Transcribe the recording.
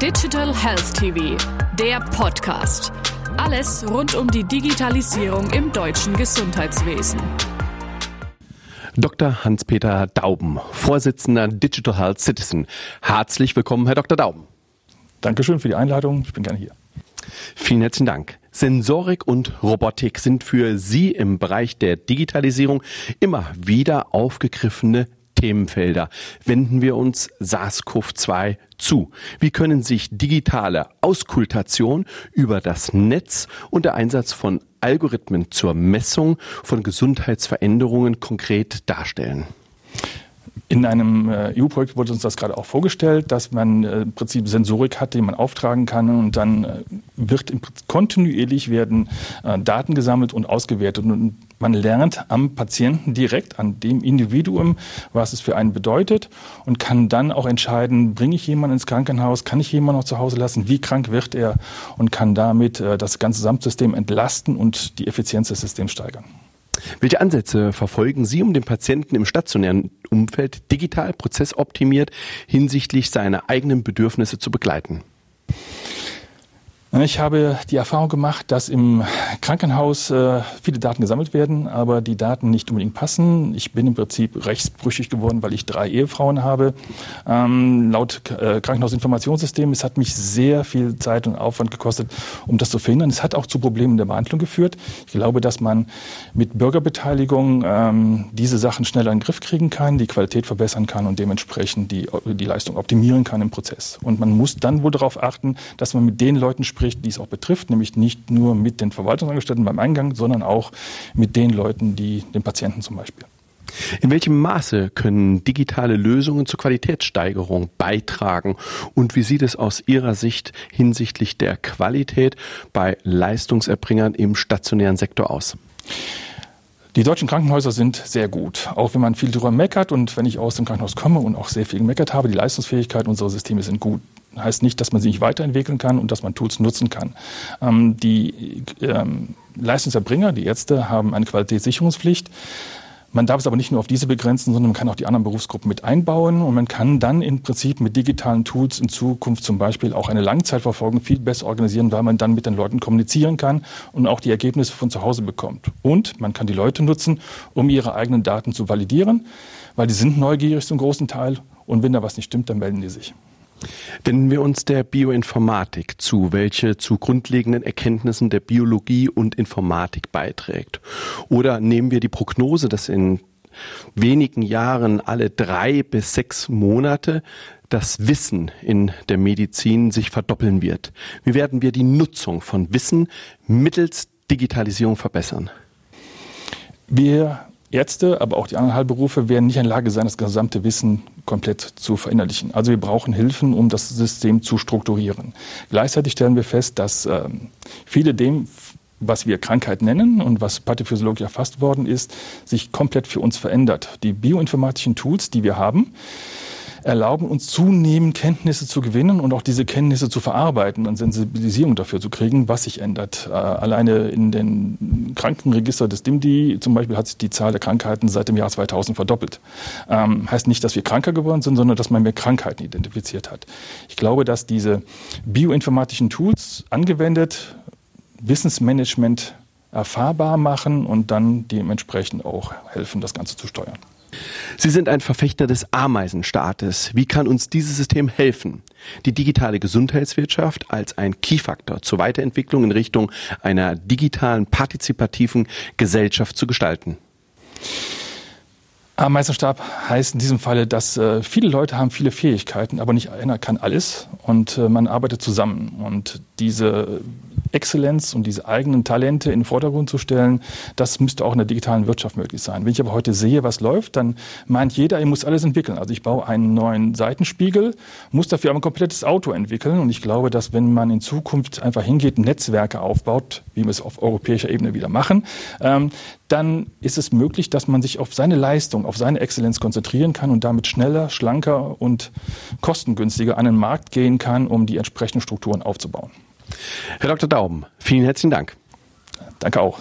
Digital Health TV, der Podcast. Alles rund um die Digitalisierung im deutschen Gesundheitswesen. Dr. Hans-Peter Dauben, Vorsitzender Digital Health Citizen. Herzlich willkommen, Herr Dr. Dauben. Dankeschön für die Einladung. Ich bin gerne hier. Vielen herzlichen Dank. Sensorik und Robotik sind für Sie im Bereich der Digitalisierung immer wieder aufgegriffene Themenfelder wenden wir uns SARS-CoV-2 zu. Wie können sich digitale Auskultation über das Netz und der Einsatz von Algorithmen zur Messung von Gesundheitsveränderungen konkret darstellen? In einem äh, EU-Projekt wurde uns das gerade auch vorgestellt, dass man äh, im Prinzip Sensorik hat, die man auftragen kann und dann äh, wird kontinuierlich werden Daten gesammelt und ausgewertet und man lernt am Patienten direkt, an dem Individuum, was es für einen bedeutet und kann dann auch entscheiden, bringe ich jemanden ins Krankenhaus, kann ich jemanden noch zu Hause lassen, wie krank wird er und kann damit das ganze Gesamtsystem entlasten und die Effizienz des Systems steigern. Welche Ansätze verfolgen Sie, um den Patienten im stationären Umfeld digital prozessoptimiert hinsichtlich seiner eigenen Bedürfnisse zu begleiten? Ich habe die Erfahrung gemacht, dass im Krankenhaus äh, viele Daten gesammelt werden, aber die Daten nicht unbedingt passen. Ich bin im Prinzip rechtsbrüchig geworden, weil ich drei Ehefrauen habe. Ähm, laut äh, Krankenhausinformationssystem, es hat mich sehr viel Zeit und Aufwand gekostet, um das zu verhindern. Es hat auch zu Problemen der Behandlung geführt. Ich glaube, dass man mit Bürgerbeteiligung ähm, diese Sachen schneller in den Griff kriegen kann, die Qualität verbessern kann und dementsprechend die, die Leistung optimieren kann im Prozess. Und man muss dann wohl darauf achten, dass man mit den Leuten spricht, spricht, die es auch betrifft, nämlich nicht nur mit den Verwaltungsangestellten beim Eingang, sondern auch mit den Leuten, die den Patienten zum Beispiel. In welchem Maße können digitale Lösungen zur Qualitätssteigerung beitragen und wie sieht es aus Ihrer Sicht hinsichtlich der Qualität bei Leistungserbringern im stationären Sektor aus? Die deutschen Krankenhäuser sind sehr gut, auch wenn man viel darüber meckert und wenn ich aus dem Krankenhaus komme und auch sehr viel gemeckert habe, die Leistungsfähigkeit unserer Systeme sind gut heißt nicht, dass man sie nicht weiterentwickeln kann und dass man Tools nutzen kann. Ähm, die ähm, Leistungserbringer, die Ärzte, haben eine Qualitätssicherungspflicht. Man darf es aber nicht nur auf diese begrenzen, sondern man kann auch die anderen Berufsgruppen mit einbauen und man kann dann im Prinzip mit digitalen Tools in Zukunft zum Beispiel auch eine Langzeitverfolgung viel besser organisieren, weil man dann mit den Leuten kommunizieren kann und auch die Ergebnisse von zu Hause bekommt. Und man kann die Leute nutzen, um ihre eigenen Daten zu validieren, weil die sind neugierig zum großen Teil und wenn da was nicht stimmt, dann melden die sich. Wenden wir uns der Bioinformatik zu, welche zu grundlegenden Erkenntnissen der Biologie und Informatik beiträgt. Oder nehmen wir die Prognose, dass in wenigen Jahren alle drei bis sechs Monate das Wissen in der Medizin sich verdoppeln wird. Wie werden wir die Nutzung von Wissen mittels Digitalisierung verbessern? Wir Ärzte, aber auch die anderen Heilberufe werden nicht in der Lage sein, das gesamte Wissen komplett zu verinnerlichen. Also wir brauchen Hilfen, um das System zu strukturieren. Gleichzeitig stellen wir fest, dass ähm, viele dem, was wir Krankheit nennen und was pathophysiologisch erfasst worden ist, sich komplett für uns verändert. Die bioinformatischen Tools, die wir haben, erlauben uns zunehmend Kenntnisse zu gewinnen und auch diese Kenntnisse zu verarbeiten und Sensibilisierung dafür zu kriegen, was sich ändert. Äh, alleine in den Krankenregister des DIMDI zum Beispiel hat sich die Zahl der Krankheiten seit dem Jahr 2000 verdoppelt. Ähm, heißt nicht, dass wir kranker geworden sind, sondern dass man mehr Krankheiten identifiziert hat. Ich glaube, dass diese bioinformatischen Tools angewendet Wissensmanagement erfahrbar machen und dann dementsprechend auch helfen, das Ganze zu steuern. Sie sind ein Verfechter des Ameisenstaates. Wie kann uns dieses System helfen, die digitale Gesundheitswirtschaft als ein Keyfaktor zur Weiterentwicklung in Richtung einer digitalen, partizipativen Gesellschaft zu gestalten? Ameisenstab heißt in diesem Falle, dass äh, viele Leute haben viele Fähigkeiten, aber nicht einer kann alles und äh, man arbeitet zusammen. Und diese Exzellenz und diese eigenen Talente in den Vordergrund zu stellen, das müsste auch in der digitalen Wirtschaft möglich sein. Wenn ich aber heute sehe, was läuft, dann meint jeder, er muss alles entwickeln. Also ich baue einen neuen Seitenspiegel, muss dafür aber ein komplettes Auto entwickeln. Und ich glaube, dass wenn man in Zukunft einfach hingeht, Netzwerke aufbaut, wie wir es auf europäischer Ebene wieder machen, ähm, dann ist es möglich, dass man sich auf seine Leistung, auf seine Exzellenz konzentrieren kann und damit schneller, schlanker und kostengünstiger an den Markt gehen kann, um die entsprechenden Strukturen aufzubauen. Herr Dr. Dauben, vielen herzlichen Dank. Danke auch.